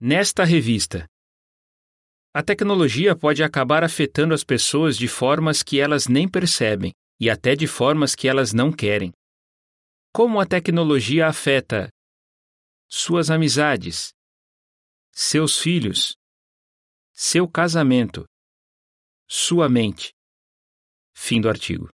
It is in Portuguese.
Nesta revista. A tecnologia pode acabar afetando as pessoas de formas que elas nem percebem e até de formas que elas não querem. Como a tecnologia afeta suas amizades, seus filhos, seu casamento, sua mente. Fim do artigo.